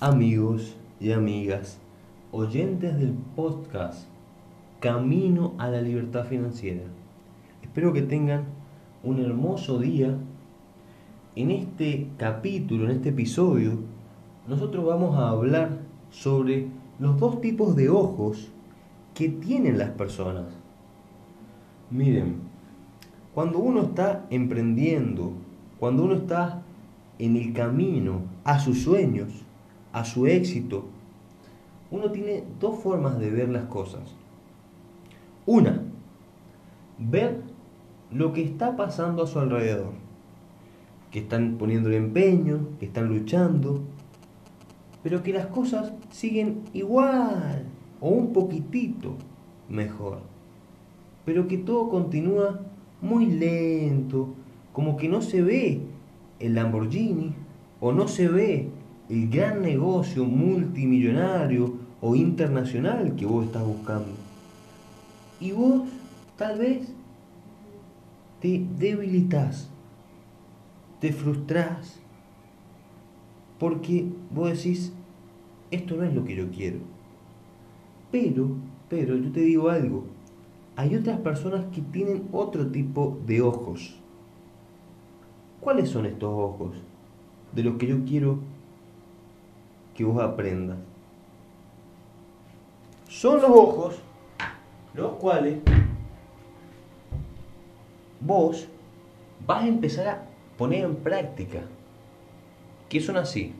amigos y amigas, oyentes del podcast Camino a la Libertad Financiera. Espero que tengan un hermoso día. En este capítulo, en este episodio, nosotros vamos a hablar sobre los dos tipos de ojos que tienen las personas. Miren, cuando uno está emprendiendo, cuando uno está en el camino a sus sueños, a su éxito, uno tiene dos formas de ver las cosas. Una, ver lo que está pasando a su alrededor, que están poniendo el empeño, que están luchando, pero que las cosas siguen igual o un poquitito mejor, pero que todo continúa muy lento, como que no se ve el Lamborghini o no se ve el gran negocio multimillonario o internacional que vos estás buscando. Y vos tal vez te debilitas, te frustras, porque vos decís, esto no es lo que yo quiero. Pero, pero yo te digo algo, hay otras personas que tienen otro tipo de ojos. ¿Cuáles son estos ojos? De los que yo quiero que vos aprendas. Son los ojos los cuales vos vas a empezar a poner en práctica. Que son así.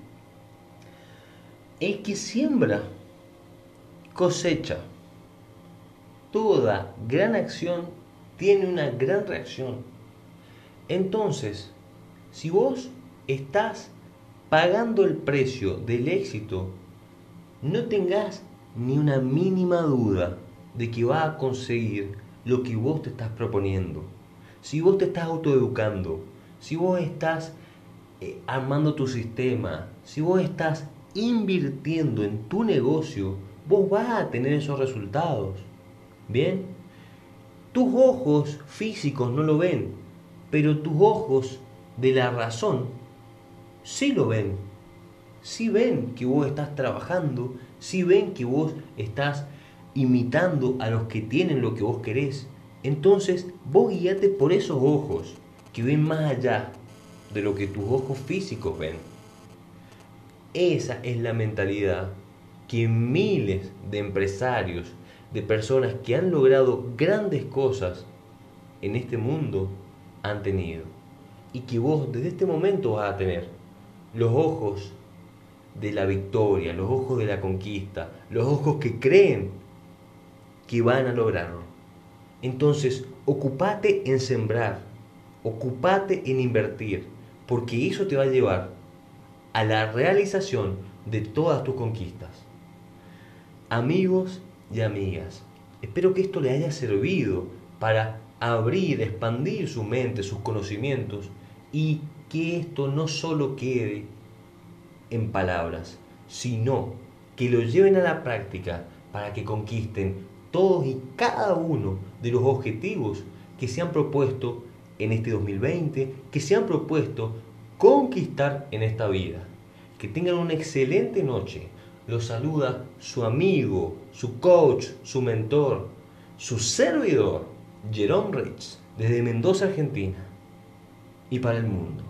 El que siembra cosecha. Toda gran acción tiene una gran reacción. Entonces, si vos estás pagando el precio del éxito, no tengas ni una mínima duda de que vas a conseguir lo que vos te estás proponiendo. Si vos te estás autoeducando, si vos estás eh, armando tu sistema, si vos estás invirtiendo en tu negocio, vos vas a tener esos resultados. ¿Bien? Tus ojos físicos no lo ven, pero tus ojos de la razón sí lo ven. Sí ven que vos estás trabajando, sí ven que vos estás imitando a los que tienen lo que vos querés. Entonces vos guíate por esos ojos que ven más allá de lo que tus ojos físicos ven. Esa es la mentalidad que miles de empresarios, de personas que han logrado grandes cosas en este mundo han tenido. Y que vos desde este momento vas a tener los ojos de la victoria, los ojos de la conquista, los ojos que creen que van a lograrlo. Entonces, ocupate en sembrar, ocupate en invertir, porque eso te va a llevar a la realización de todas tus conquistas. Amigos y amigas, espero que esto le haya servido para abrir, expandir su mente, sus conocimientos y que esto no solo quede en palabras, sino que lo lleven a la práctica para que conquisten todos y cada uno de los objetivos que se han propuesto en este 2020, que se han propuesto conquistar en esta vida. Que tengan una excelente noche. Los saluda su amigo, su coach, su mentor, su servidor, Jerome Rich, desde Mendoza, Argentina, y para el mundo.